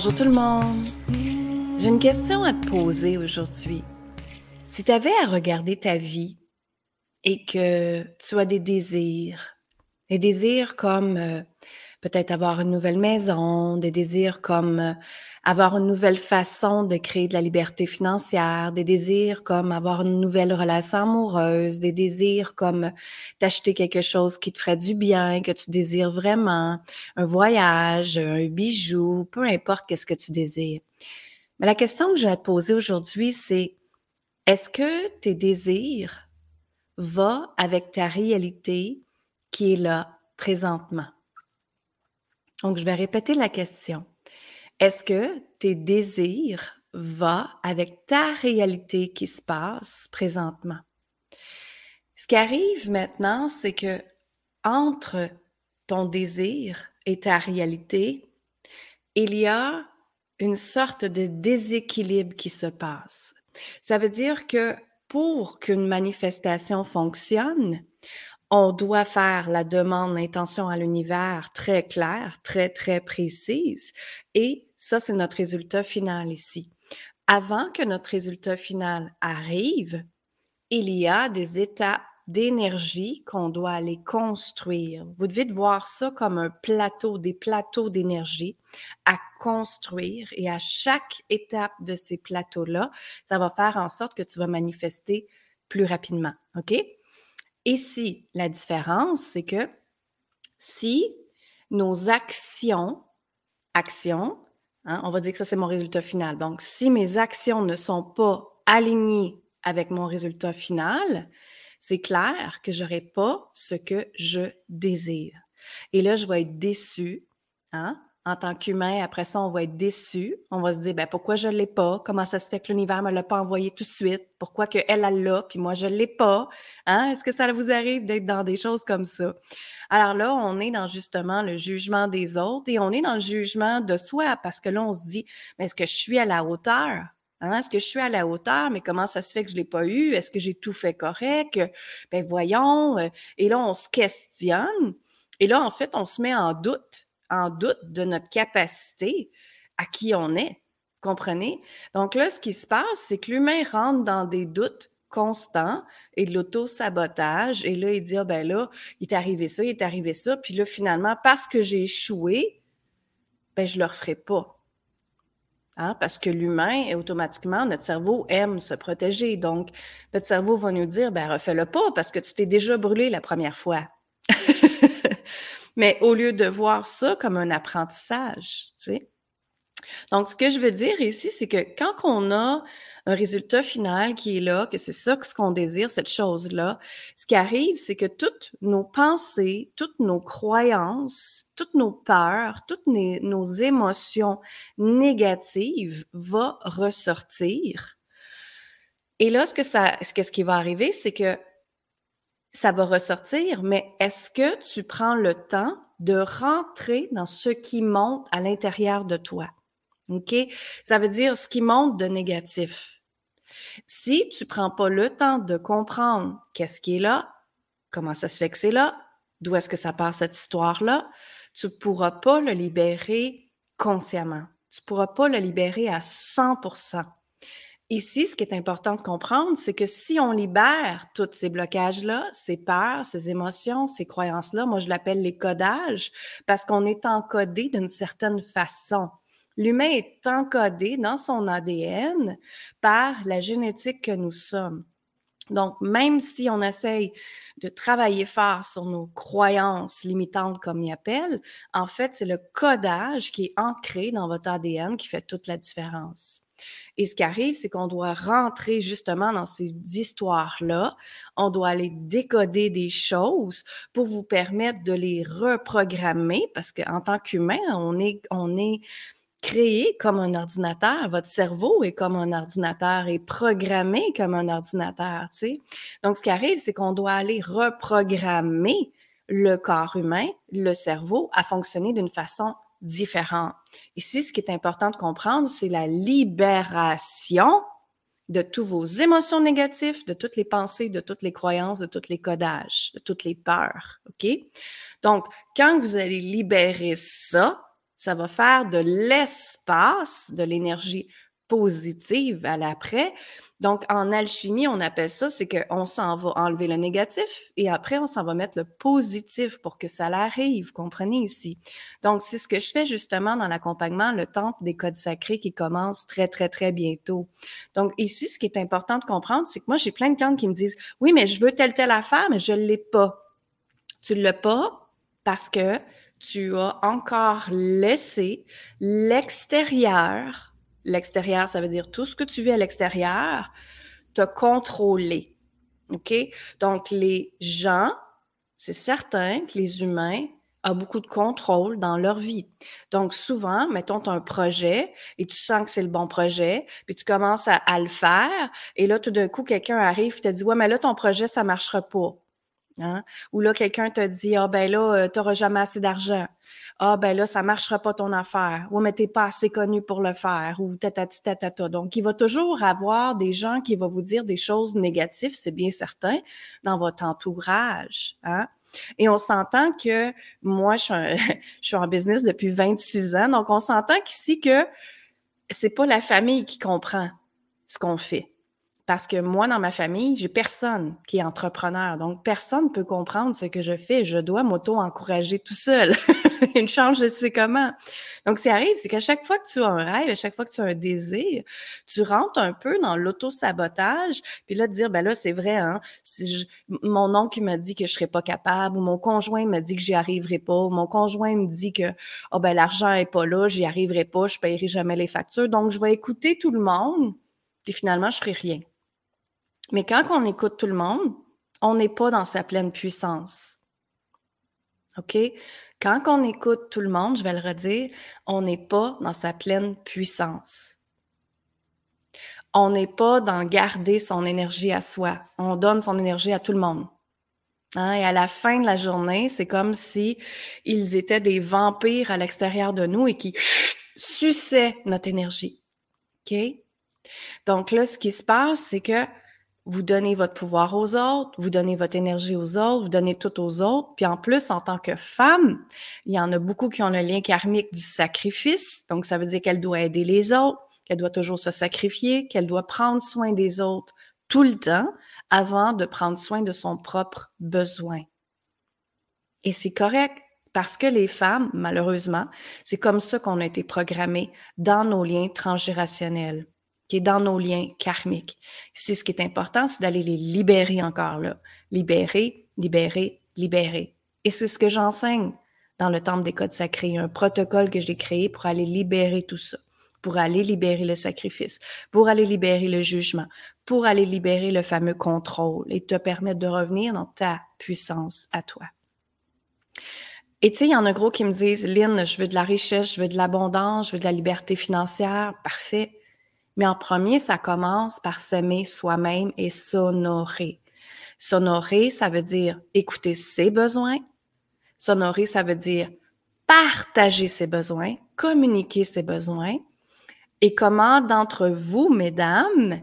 Bonjour tout le monde. J'ai une question à te poser aujourd'hui. Si tu avais à regarder ta vie et que tu as des désirs, des désirs comme euh, peut-être avoir une nouvelle maison, des désirs comme euh, avoir une nouvelle façon de créer de la liberté financière, des désirs comme avoir une nouvelle relation amoureuse, des désirs comme t'acheter quelque chose qui te ferait du bien, que tu désires vraiment, un voyage, un bijou, peu importe qu'est-ce que tu désires. Mais la question que je vais te poser aujourd'hui, c'est est-ce que tes désirs vont avec ta réalité qui est là présentement? Donc, je vais répéter la question. Est-ce que tes désirs vont avec ta réalité qui se passe présentement? Ce qui arrive maintenant, c'est que entre ton désir et ta réalité, il y a une sorte de déséquilibre qui se passe. Ça veut dire que pour qu'une manifestation fonctionne, on doit faire la demande d'intention à l'univers très claire, très, très précise. Et ça, c'est notre résultat final ici. Avant que notre résultat final arrive, il y a des étapes d'énergie qu'on doit aller construire. Vous devez voir ça comme un plateau, des plateaux d'énergie à construire et à chaque étape de ces plateaux-là, ça va faire en sorte que tu vas manifester plus rapidement. OK? Ici, la différence, c'est que si nos actions, actions, hein, on va dire que ça c'est mon résultat final. Donc, si mes actions ne sont pas alignées avec mon résultat final, c'est clair que je n'aurai pas ce que je désire. Et là, je vais être déçue. Hein? En tant qu'humain, après ça, on va être déçu. On va se dire, ben, pourquoi je ne l'ai pas? Comment ça se fait que l'univers ne me l'a pas envoyé tout de suite? Pourquoi qu'elle, elle l'a, puis moi, je ne l'ai pas? Hein? Est-ce que ça vous arrive d'être dans des choses comme ça? Alors là, on est dans justement le jugement des autres et on est dans le jugement de soi parce que là, on se dit, mais est-ce que je suis à la hauteur? Hein? Est-ce que je suis à la hauteur? Mais comment ça se fait que je ne l'ai pas eu? Est-ce que j'ai tout fait correct? Ben voyons. Euh, et là, on se questionne. Et là, en fait, on se met en doute en doute de notre capacité à qui on est. Comprenez? Donc là, ce qui se passe, c'est que l'humain rentre dans des doutes constants et de l'auto-sabotage. Et là, il dit, ah ben là, il est arrivé ça, il est arrivé ça. Puis là, finalement, parce que j'ai échoué, ben je le referai pas. Hein? Parce que l'humain, automatiquement, notre cerveau aime se protéger. Donc, notre cerveau va nous dire, ben refais-le pas parce que tu t'es déjà brûlé la première fois. Mais au lieu de voir ça comme un apprentissage, tu sais. Donc, ce que je veux dire ici, c'est que quand on a un résultat final qui est là, que c'est ça ce qu'on désire, cette chose-là, ce qui arrive, c'est que toutes nos pensées, toutes nos croyances, toutes nos peurs, toutes nos émotions négatives vont ressortir. Et là, ce que ça, ce, ce qui va arriver, c'est que ça va ressortir, mais est-ce que tu prends le temps de rentrer dans ce qui monte à l'intérieur de toi? OK? Ça veut dire ce qui monte de négatif. Si tu prends pas le temps de comprendre qu'est-ce qui est là, comment ça se fait que c'est là, d'où est-ce que ça part cette histoire-là, tu pourras pas le libérer consciemment. Tu pourras pas le libérer à 100 Ici, ce qui est important de comprendre, c'est que si on libère tous ces blocages-là, ces peurs, ces émotions, ces croyances-là, moi je l'appelle les codages, parce qu'on est encodé d'une certaine façon. L'humain est encodé dans son ADN par la génétique que nous sommes. Donc, même si on essaye de travailler fort sur nos croyances limitantes, comme il appelle, en fait, c'est le codage qui est ancré dans votre ADN qui fait toute la différence. Et ce qui arrive, c'est qu'on doit rentrer justement dans ces histoires-là. On doit aller décoder des choses pour vous permettre de les reprogrammer parce qu'en tant qu'humain, on est, on créé comme un ordinateur. Votre cerveau est comme un ordinateur et programmé comme un ordinateur, tu sais. Donc, ce qui arrive, c'est qu'on doit aller reprogrammer le corps humain, le cerveau, à fonctionner d'une façon différents. Ici, ce qui est important de comprendre, c'est la libération de tous vos émotions négatives, de toutes les pensées, de toutes les croyances, de tous les codages, de toutes les peurs. OK? Donc, quand vous allez libérer ça, Ça va faire de l'espace, de l'énergie positive à l'après. Donc, en alchimie, on appelle ça, c'est qu'on s'en va enlever le négatif et après, on s'en va mettre le positif pour que ça l'arrive, comprenez ici? Donc, c'est ce que je fais justement dans l'accompagnement, le temple des codes sacrés qui commence très, très, très bientôt. Donc, ici, ce qui est important de comprendre, c'est que moi, j'ai plein de clients qui me disent, oui, mais je veux telle, telle affaire, mais je ne l'ai pas. Tu ne l'as pas parce que tu as encore laissé l'extérieur L'extérieur, ça veut dire tout ce que tu vis à l'extérieur, te contrôler. OK? Donc, les gens, c'est certain que les humains ont beaucoup de contrôle dans leur vie. Donc, souvent, mettons, tu as un projet et tu sens que c'est le bon projet, puis tu commences à, le faire, et là, tout d'un coup, quelqu'un arrive et te dit, ouais, mais là, ton projet, ça marchera pas. Hein? Ou là, quelqu'un te dit, ah ben là, euh, tu n'auras jamais assez d'argent. Ah ben là, ça marchera pas ton affaire. Ou mais t'es pas assez connu pour le faire. Ou tatati tatata. Donc, il va toujours avoir des gens qui vont vous dire des choses négatives, c'est bien certain, dans votre entourage. Hein? Et on s'entend que moi, je suis, je suis en business depuis 26 ans, donc on s'entend qu'ici que c'est pas la famille qui comprend ce qu'on fait. Parce que moi, dans ma famille, j'ai personne qui est entrepreneur. Donc, personne ne peut comprendre ce que je fais. Je dois m'auto-encourager tout seul. Une chance, je sais comment. Donc, ce qui arrive, c'est qu'à chaque fois que tu as un rêve, à chaque fois que tu as un désir, tu rentres un peu dans l'auto-sabotage. Puis là, de dire, ben là, c'est vrai, hein, si mon oncle m'a dit que je serais pas capable, ou mon conjoint m'a dit que j'y arriverai pas, ou mon conjoint me dit que, oh ben, l'argent est pas là, j'y arriverai pas, je paierai jamais les factures. Donc, je vais écouter tout le monde, puis finalement, je ferai rien. Mais quand on écoute tout le monde, on n'est pas dans sa pleine puissance. OK? Quand on écoute tout le monde, je vais le redire, on n'est pas dans sa pleine puissance. On n'est pas dans garder son énergie à soi. On donne son énergie à tout le monde. Hein? Et à la fin de la journée, c'est comme si ils étaient des vampires à l'extérieur de nous et qui suçaient notre énergie. OK? Donc là, ce qui se passe, c'est que vous donnez votre pouvoir aux autres, vous donnez votre énergie aux autres, vous donnez tout aux autres. Puis en plus, en tant que femme, il y en a beaucoup qui ont le lien karmique du sacrifice. Donc, ça veut dire qu'elle doit aider les autres, qu'elle doit toujours se sacrifier, qu'elle doit prendre soin des autres tout le temps avant de prendre soin de son propre besoin. Et c'est correct parce que les femmes, malheureusement, c'est comme ça qu'on a été programmés dans nos liens transgénérationnels qui est dans nos liens karmiques. C'est ce qui est important, c'est d'aller les libérer encore là. Libérer, libérer, libérer. Et c'est ce que j'enseigne dans le Temple des Codes Sacrés, un protocole que j'ai créé pour aller libérer tout ça, pour aller libérer le sacrifice, pour aller libérer le jugement, pour aller libérer le fameux contrôle et te permettre de revenir dans ta puissance à toi. Et tu sais, il y en a gros qui me disent, Lynn, je veux de la richesse, je veux de l'abondance, je veux de la liberté financière. Parfait. Mais en premier, ça commence par s'aimer soi-même et s'honorer. S'honorer, ça veut dire écouter ses besoins. S'honorer, ça veut dire partager ses besoins, communiquer ses besoins. Et comment d'entre vous, mesdames,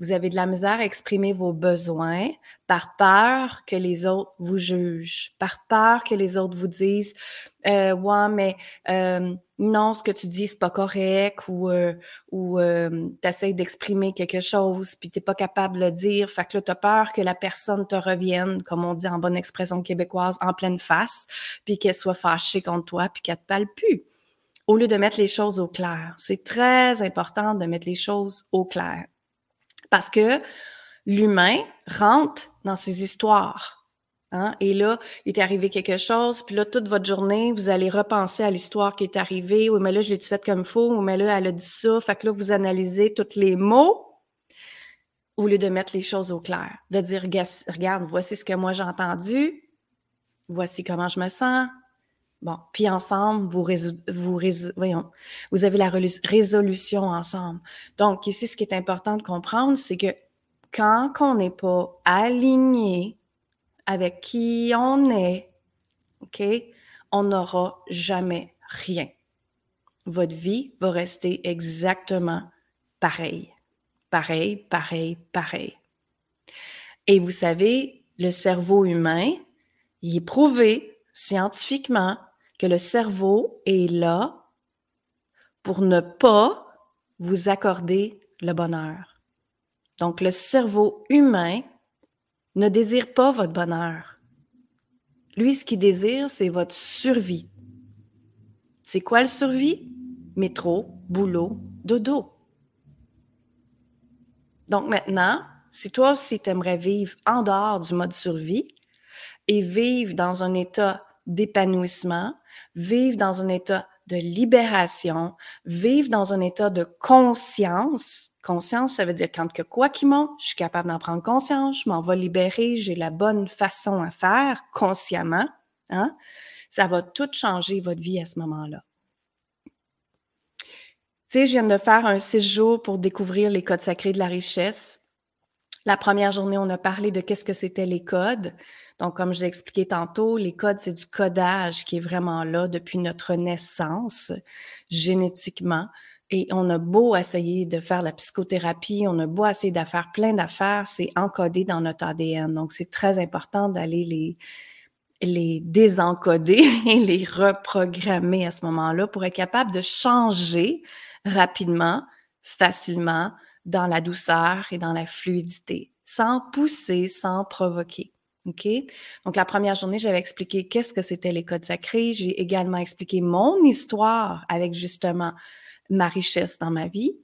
vous avez de la misère à exprimer vos besoins par peur que les autres vous jugent, par peur que les autres vous disent euh, ouais mais euh, non ce que tu dis c'est pas correct ou euh, ou euh, d'exprimer quelque chose puis t'es pas capable de le dire. Fait que là t'as peur que la personne te revienne comme on dit en bonne expression québécoise en pleine face puis qu'elle soit fâchée contre toi puis qu'elle te parle plus. Au lieu de mettre les choses au clair. C'est très important de mettre les choses au clair. Parce que l'humain rentre dans ses histoires. Hein? Et là, il est arrivé quelque chose, puis là, toute votre journée, vous allez repenser à l'histoire qui est arrivée. Oui, mais là, je l'ai-tu fait comme faux? Oui, mais là, elle a dit ça. Fait que là, vous analysez tous les mots au lieu de mettre les choses au clair. De dire, regarde, voici ce que moi j'ai entendu. Voici comment je me sens. Bon, puis ensemble, vous, vous, voyons, vous avez la résolution ensemble. Donc, ici, ce qui est important de comprendre, c'est que quand on n'est pas aligné avec qui on est, OK, on n'aura jamais rien. Votre vie va rester exactement pareil. Pareil, pareil, pareil. Et vous savez, le cerveau humain, il est prouvé scientifiquement que le cerveau est là pour ne pas vous accorder le bonheur. Donc, le cerveau humain ne désire pas votre bonheur. Lui, ce qu'il désire, c'est votre survie. C'est quoi le survie? Métro, boulot, dodo. Donc maintenant, si toi aussi tu vivre en dehors du mode survie et vivre dans un état d'épanouissement, vivre dans un état de libération, vivre dans un état de conscience. Conscience, ça veut dire quand que quoi qu'il monte, je suis capable d'en prendre conscience, je m'en vais libérer, j'ai la bonne façon à faire consciemment. Hein? Ça va tout changer votre vie à ce moment-là. Tu sais, je viens de faire un six jours pour découvrir les codes sacrés de la richesse. La première journée, on a parlé de qu'est-ce que c'était les codes. Donc, comme je l'ai expliqué tantôt, les codes, c'est du codage qui est vraiment là depuis notre naissance, génétiquement. Et on a beau essayer de faire la psychothérapie, on a beau essayer de faire plein d'affaires, c'est encodé dans notre ADN. Donc, c'est très important d'aller les, les désencoder et les reprogrammer à ce moment-là pour être capable de changer rapidement, facilement, dans la douceur et dans la fluidité, sans pousser, sans provoquer. OK? Donc, la première journée, j'avais expliqué qu'est-ce que c'était les codes sacrés. J'ai également expliqué mon histoire avec justement ma richesse dans ma vie.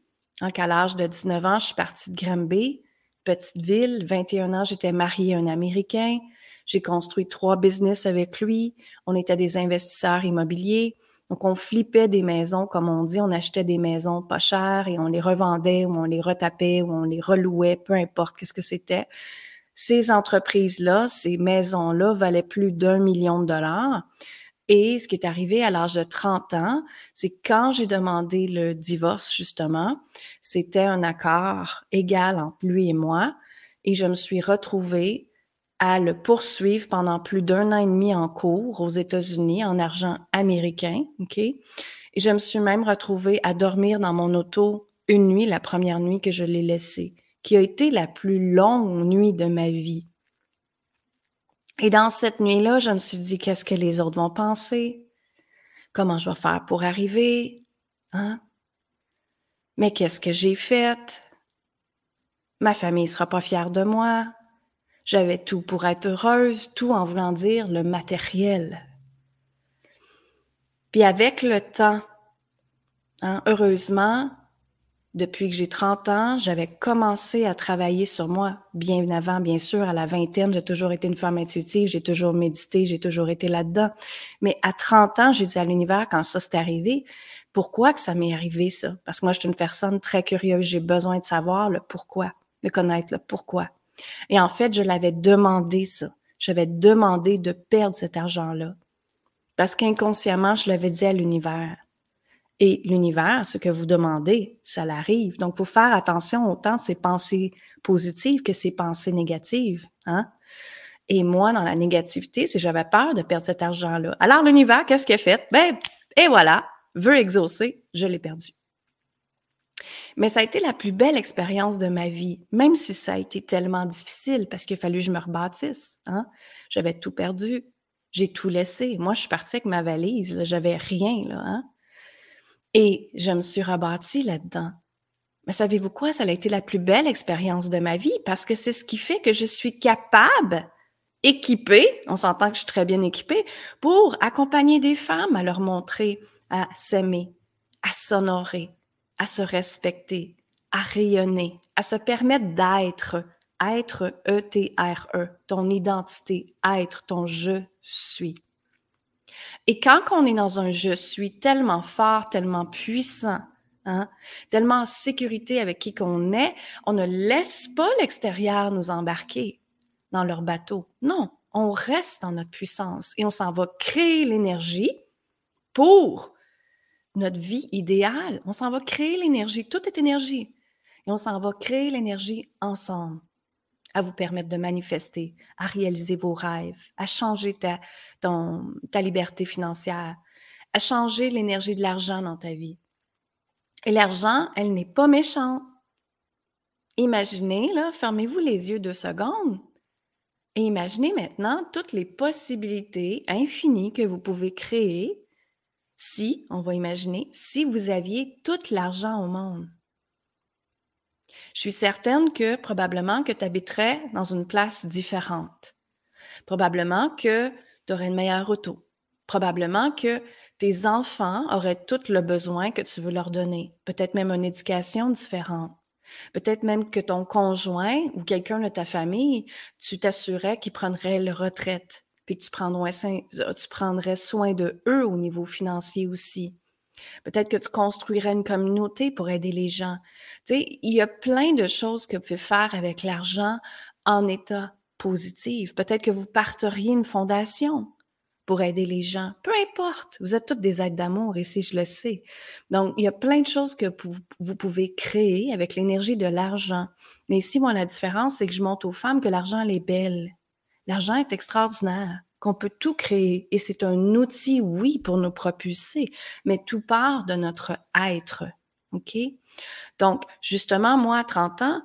Donc, à l'âge de 19 ans, je suis partie de Granby, petite ville. 21 ans, j'étais mariée à un Américain. J'ai construit trois business avec lui. On était des investisseurs immobiliers. Donc, on flippait des maisons, comme on dit, on achetait des maisons pas chères et on les revendait ou on les retapait ou on les relouait, peu importe qu'est-ce que c'était. Ces entreprises-là, ces maisons-là valaient plus d'un million de dollars. Et ce qui est arrivé à l'âge de 30 ans, c'est quand j'ai demandé le divorce, justement, c'était un accord égal entre lui et moi. Et je me suis retrouvée à le poursuivre pendant plus d'un an et demi en cours aux États-Unis en argent américain, OK? Et je me suis même retrouvée à dormir dans mon auto une nuit, la première nuit que je l'ai laissé, qui a été la plus longue nuit de ma vie. Et dans cette nuit-là, je me suis dit, qu'est-ce que les autres vont penser? Comment je vais faire pour arriver? Hein? Mais qu'est-ce que j'ai fait? Ma famille sera pas fière de moi. J'avais tout pour être heureuse, tout en voulant dire le matériel. Puis avec le temps, hein, heureusement, depuis que j'ai 30 ans, j'avais commencé à travailler sur moi bien avant, bien sûr, à la vingtaine, j'ai toujours été une femme intuitive, j'ai toujours médité, j'ai toujours été là-dedans. Mais à 30 ans, j'ai dit à l'univers, quand ça s'est arrivé, pourquoi que ça m'est arrivé ça? Parce que moi, je suis une personne très curieuse, j'ai besoin de savoir le pourquoi, de connaître le pourquoi. Et en fait, je l'avais demandé ça. J'avais demandé de perdre cet argent-là. Parce qu'inconsciemment, je l'avais dit à l'univers. Et l'univers, ce que vous demandez, ça l'arrive. Donc, il faut faire attention autant de ces pensées positives que ces pensées négatives. Hein? Et moi, dans la négativité, si j'avais peur de perdre cet argent-là. Alors, l'univers, qu'est-ce qu'il a fait? Ben, et voilà, veut exaucer, je l'ai perdu. Mais ça a été la plus belle expérience de ma vie, même si ça a été tellement difficile parce qu'il a fallu que je me rebâtisse. Hein? J'avais tout perdu. J'ai tout laissé. Moi, je suis partie avec ma valise. J'avais rien. Là, hein? Et je me suis rebâtie là-dedans. Mais savez-vous quoi? Ça a été la plus belle expérience de ma vie parce que c'est ce qui fait que je suis capable, équipée, on s'entend que je suis très bien équipée, pour accompagner des femmes à leur montrer à s'aimer, à s'honorer, à se respecter, à rayonner, à se permettre d'être, être E-T-R-E, e, ton identité, être ton je suis. Et quand on est dans un je suis tellement fort, tellement puissant, hein, tellement en sécurité avec qui qu'on est, on ne laisse pas l'extérieur nous embarquer dans leur bateau. Non, on reste dans notre puissance et on s'en va créer l'énergie pour notre vie idéale. On s'en va créer l'énergie. Tout est énergie. Et on s'en va créer l'énergie ensemble à vous permettre de manifester, à réaliser vos rêves, à changer ta, ta liberté financière, à changer l'énergie de l'argent dans ta vie. Et l'argent, elle n'est pas méchante. Imaginez, là, fermez-vous les yeux deux secondes et imaginez maintenant toutes les possibilités infinies que vous pouvez créer si, on va imaginer, si vous aviez tout l'argent au monde. Je suis certaine que probablement que tu habiterais dans une place différente. Probablement que tu aurais une meilleure auto. Probablement que tes enfants auraient tout le besoin que tu veux leur donner. Peut-être même une éducation différente. Peut-être même que ton conjoint ou quelqu'un de ta famille, tu t'assurais qu'il prendrait le retraite, puis que tu prendrais, tu prendrais soin de eux au niveau financier aussi. Peut-être que tu construirais une communauté pour aider les gens. Tu sais, il y a plein de choses que vous pouvez faire avec l'argent en état positif. Peut-être que vous parteriez une fondation pour aider les gens. Peu importe, vous êtes toutes des aides d'amour ici, je le sais. Donc, il y a plein de choses que vous pouvez créer avec l'énergie de l'argent. Mais ici, moi, la différence, c'est que je montre aux femmes que l'argent, elle est belle. L'argent est extraordinaire, qu'on peut tout créer. Et c'est un outil, oui, pour nous propulser, mais tout part de notre être. OK? Donc, justement, moi, à 30 ans,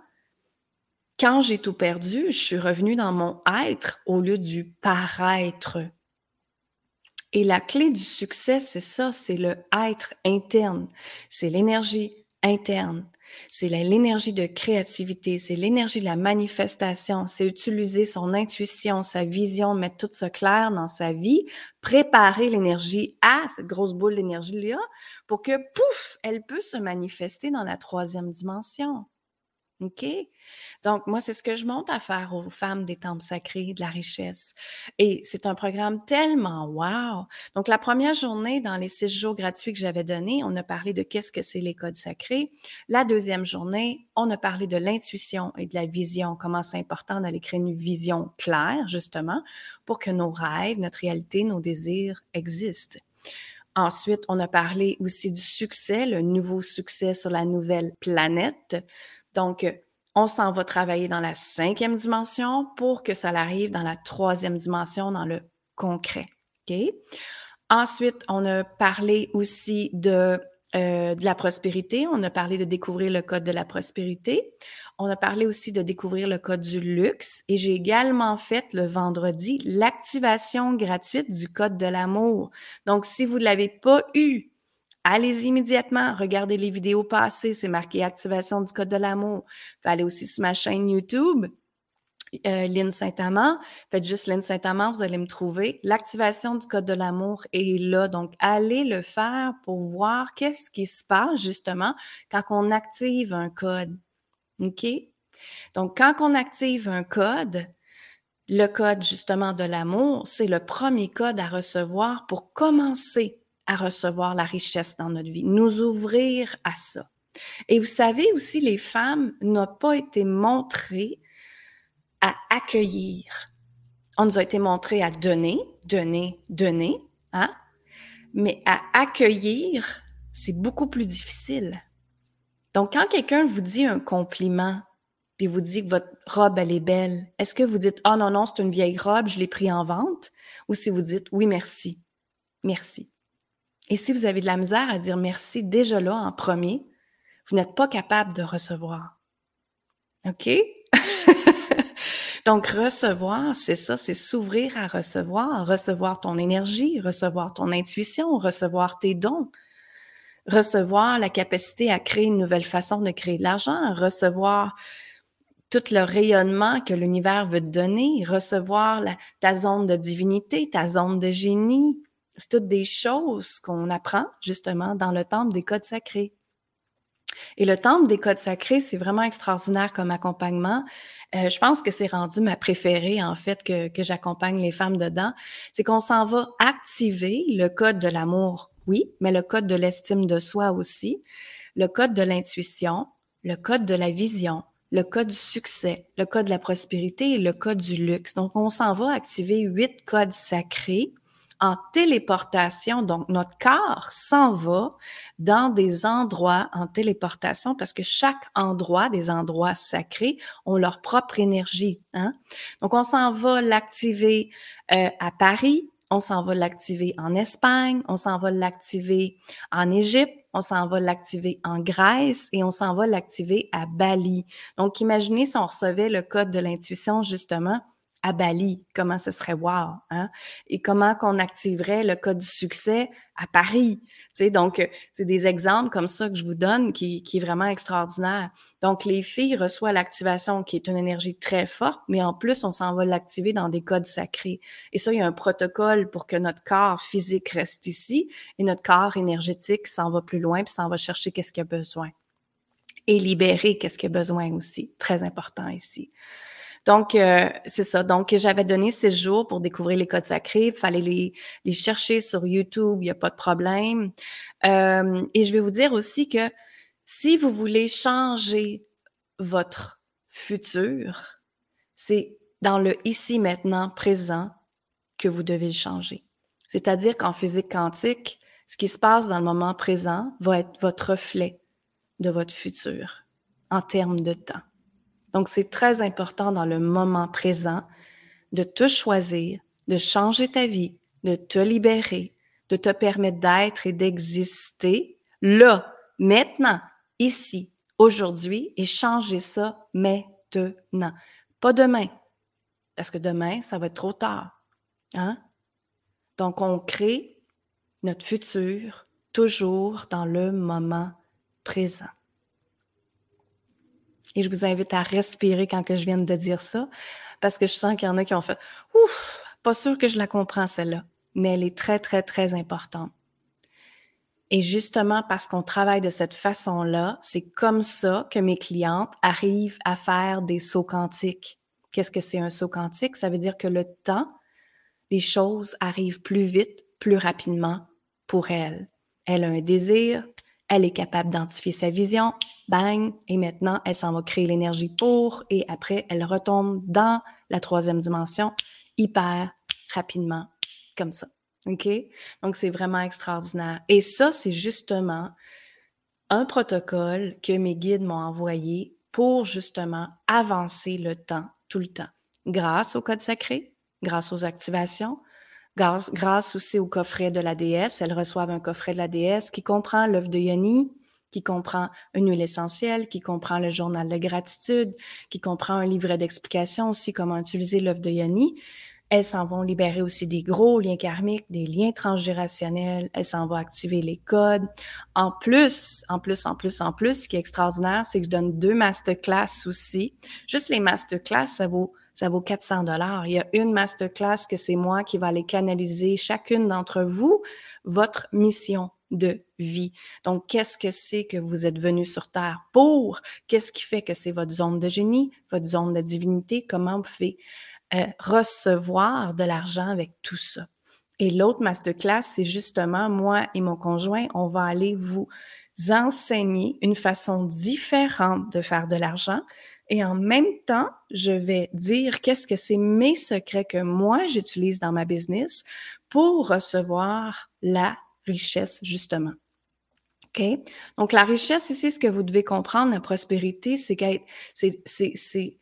quand j'ai tout perdu, je suis revenue dans mon être au lieu du paraître. Et la clé du succès, c'est ça, c'est le être interne, c'est l'énergie interne, c'est l'énergie de créativité, c'est l'énergie de la manifestation, c'est utiliser son intuition, sa vision, mettre tout ça clair dans sa vie, préparer l'énergie à cette grosse boule d'énergie-là pour que, pouf, elle peut se manifester dans la troisième dimension. OK? Donc, moi, c'est ce que je monte à faire aux femmes des temples sacrés, de la richesse. Et c'est un programme tellement wow! Donc, la première journée, dans les six jours gratuits que j'avais donnés, on a parlé de qu'est-ce que c'est les codes sacrés. La deuxième journée, on a parlé de l'intuition et de la vision, comment c'est important d'aller créer une vision claire, justement, pour que nos rêves, notre réalité, nos désirs existent. Ensuite, on a parlé aussi du succès, le nouveau succès sur la nouvelle planète. Donc, on s'en va travailler dans la cinquième dimension pour que ça arrive dans la troisième dimension, dans le concret. OK? Ensuite, on a parlé aussi de, euh, de la prospérité. On a parlé de découvrir le code de la prospérité. On a parlé aussi de découvrir le code du luxe. Et j'ai également fait le vendredi l'activation gratuite du code de l'amour. Donc, si vous ne l'avez pas eu, Allez-y immédiatement, regardez les vidéos passées, c'est marqué activation du code de l'amour. Allez aussi sur ma chaîne YouTube, euh, Lynn Saint-Amand. Faites juste Lynn Saint-Amand, vous allez me trouver. L'activation du code de l'amour est là. Donc, allez le faire pour voir qu'est-ce qui se passe justement quand on active un code. OK? Donc, quand on active un code, le code justement de l'amour, c'est le premier code à recevoir pour commencer à recevoir la richesse dans notre vie, nous ouvrir à ça. Et vous savez aussi, les femmes n'ont pas été montrées à accueillir. On nous a été montré à donner, donner, donner, hein? Mais à accueillir, c'est beaucoup plus difficile. Donc, quand quelqu'un vous dit un compliment, puis vous dit que votre robe, elle est belle, est-ce que vous dites, oh non, non, c'est une vieille robe, je l'ai pris en vente? Ou si vous dites, oui, merci, merci. Et si vous avez de la misère à dire merci déjà là en premier, vous n'êtes pas capable de recevoir. OK? Donc, recevoir, c'est ça, c'est s'ouvrir à recevoir, recevoir ton énergie, recevoir ton intuition, recevoir tes dons, recevoir la capacité à créer une nouvelle façon de créer de l'argent, recevoir tout le rayonnement que l'univers veut te donner, recevoir ta zone de divinité, ta zone de génie, c'est toutes des choses qu'on apprend justement dans le temple des codes sacrés. Et le temple des codes sacrés, c'est vraiment extraordinaire comme accompagnement. Euh, je pense que c'est rendu ma préférée, en fait, que, que j'accompagne les femmes dedans. C'est qu'on s'en va activer le code de l'amour, oui, mais le code de l'estime de soi aussi, le code de l'intuition, le code de la vision, le code du succès, le code de la prospérité et le code du luxe. Donc, on s'en va activer huit codes sacrés en téléportation. Donc, notre corps s'en va dans des endroits en téléportation parce que chaque endroit, des endroits sacrés, ont leur propre énergie. Hein? Donc, on s'en va l'activer euh, à Paris, on s'en va l'activer en Espagne, on s'en va l'activer en Égypte, on s'en va l'activer en Grèce et on s'en va l'activer à Bali. Donc, imaginez si on recevait le code de l'intuition justement à Bali, comment ce serait wow, hein? Et comment qu'on activerait le code du succès à Paris. Tu sais, donc, euh, c'est des exemples comme ça que je vous donne qui, qui est vraiment extraordinaire. Donc, les filles reçoivent l'activation qui est une énergie très forte, mais en plus, on s'en va l'activer dans des codes sacrés. Et ça, il y a un protocole pour que notre corps physique reste ici et notre corps énergétique s'en va plus loin puis s'en va chercher qu'est-ce qu'il a besoin. Et libérer qu'est-ce qu'il a besoin aussi. Très important ici. Donc, euh, c'est ça. Donc, j'avais donné six jours pour découvrir les codes sacrés. Il fallait les, chercher sur YouTube, il n'y a pas de problème. Euh, et je vais vous dire aussi que si vous voulez changer votre futur, c'est dans le ici, maintenant, présent que vous devez le changer. C'est-à-dire qu'en physique quantique, ce qui se passe dans le moment présent va être votre reflet de votre futur en termes de temps. Donc, c'est très important dans le moment présent de te choisir, de changer ta vie, de te libérer, de te permettre d'être et d'exister là, maintenant, ici, aujourd'hui, et changer ça maintenant. Pas demain, parce que demain, ça va être trop tard. Hein? Donc, on crée notre futur toujours dans le moment présent. Et je vous invite à respirer quand que je viens de dire ça, parce que je sens qu'il y en a qui ont fait Ouf, pas sûr que je la comprends celle-là, mais elle est très, très, très importante. Et justement, parce qu'on travaille de cette façon-là, c'est comme ça que mes clientes arrivent à faire des sauts quantiques. Qu'est-ce que c'est un saut quantique? Ça veut dire que le temps, les choses arrivent plus vite, plus rapidement pour elle. Elle a un désir, elle est capable d'identifier sa vision, bang, et maintenant, elle s'en va créer l'énergie pour, et après, elle retombe dans la troisième dimension hyper rapidement, comme ça. OK? Donc, c'est vraiment extraordinaire. Et ça, c'est justement un protocole que mes guides m'ont envoyé pour justement avancer le temps, tout le temps, grâce au code sacré, grâce aux activations, grâce, aussi au coffret de la déesse. Elles reçoivent un coffret de la déesse qui comprend l'œuvre de Yoni, qui comprend une huile essentielle, qui comprend le journal de gratitude, qui comprend un livret d'explications aussi comment utiliser l'œuvre de Yoni. Elles s'en vont libérer aussi des gros liens karmiques, des liens transgénérationnels. Elles s'en vont activer les codes. En plus, en plus, en plus, en plus, ce qui est extraordinaire, c'est que je donne deux masterclass aussi. Juste les masterclass, ça vaut ça vaut 400 dollars. Il y a une masterclass que c'est moi qui va aller canaliser chacune d'entre vous votre mission de vie. Donc, qu'est-ce que c'est que vous êtes venu sur Terre pour? Qu'est-ce qui fait que c'est votre zone de génie, votre zone de divinité? Comment vous faites euh, recevoir de l'argent avec tout ça? Et l'autre masterclass, c'est justement moi et mon conjoint, on va aller vous enseigner une façon différente de faire de l'argent, et en même temps, je vais dire qu'est-ce que c'est mes secrets que moi j'utilise dans ma business pour recevoir la richesse, justement. OK? Donc, la richesse ici, ce que vous devez comprendre, la prospérité, c'est c'est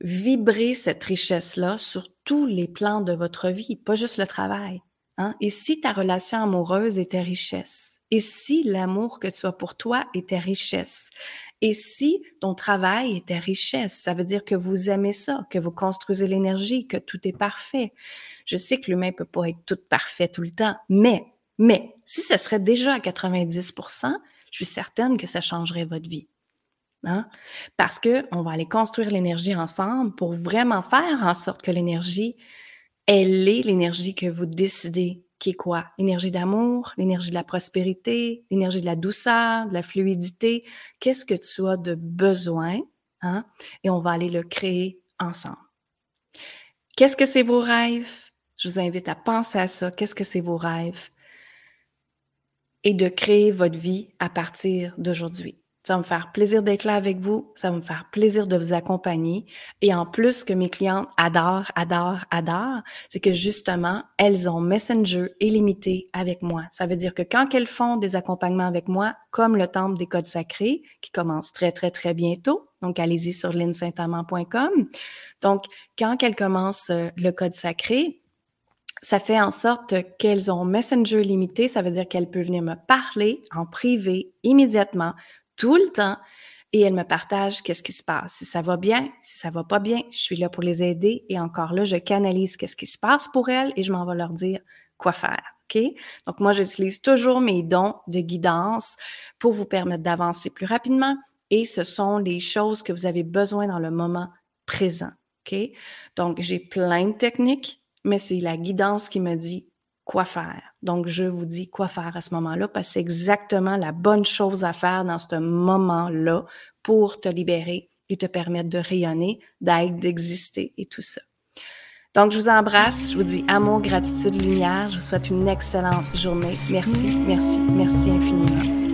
vibrer cette richesse-là sur tous les plans de votre vie, pas juste le travail. Hein? Et si ta relation amoureuse était richesse, et si l'amour que tu as pour toi était richesse, et si ton travail était richesse, ça veut dire que vous aimez ça, que vous construisez l'énergie, que tout est parfait. Je sais que l'humain peut pas être tout parfait tout le temps, mais, mais, si ce serait déjà à 90% je suis certaine que ça changerait votre vie. Hein? Parce que on va aller construire l'énergie ensemble pour vraiment faire en sorte que l'énergie, elle est l'énergie que vous décidez qui est quoi? L'énergie d'amour, l'énergie de la prospérité, l'énergie de la douceur, de la fluidité. Qu'est-ce que tu as de besoin? Hein? Et on va aller le créer ensemble. Qu'est-ce que c'est vos rêves? Je vous invite à penser à ça. Qu'est-ce que c'est vos rêves? Et de créer votre vie à partir d'aujourd'hui. Ça va me faire plaisir d'être là avec vous. Ça va me faire plaisir de vous accompagner. Et en plus, que mes clientes adorent, adorent, adorent, c'est que justement, elles ont Messenger illimité avec moi. Ça veut dire que quand elles font des accompagnements avec moi, comme le Temple des Codes Sacrés, qui commence très, très, très bientôt, donc allez-y sur linsaintamant.com. Donc, quand elles commencent euh, le Code Sacré, ça fait en sorte qu'elles ont Messenger limité, ça veut dire qu'elles peuvent venir me parler en privé immédiatement tout le temps. et elles me partagent qu'est-ce qui se passe. Si ça va bien, si ça va pas bien, je suis là pour les aider et encore là, je canalise qu'est-ce qui se passe pour elles et je m'en vais leur dire quoi faire. OK? Donc, moi, j'utilise toujours mes dons de guidance pour vous permettre d'avancer plus rapidement et ce sont les choses que vous avez besoin dans le moment présent. OK? Donc, j'ai plein de techniques, mais c'est la guidance qui me dit quoi faire. Donc, je vous dis quoi faire à ce moment-là parce que c'est exactement la bonne chose à faire dans ce moment-là pour te libérer et te permettre de rayonner, d'être, d'exister et tout ça. Donc, je vous embrasse. Je vous dis amour, gratitude, lumière. Je vous souhaite une excellente journée. Merci, merci, merci infiniment.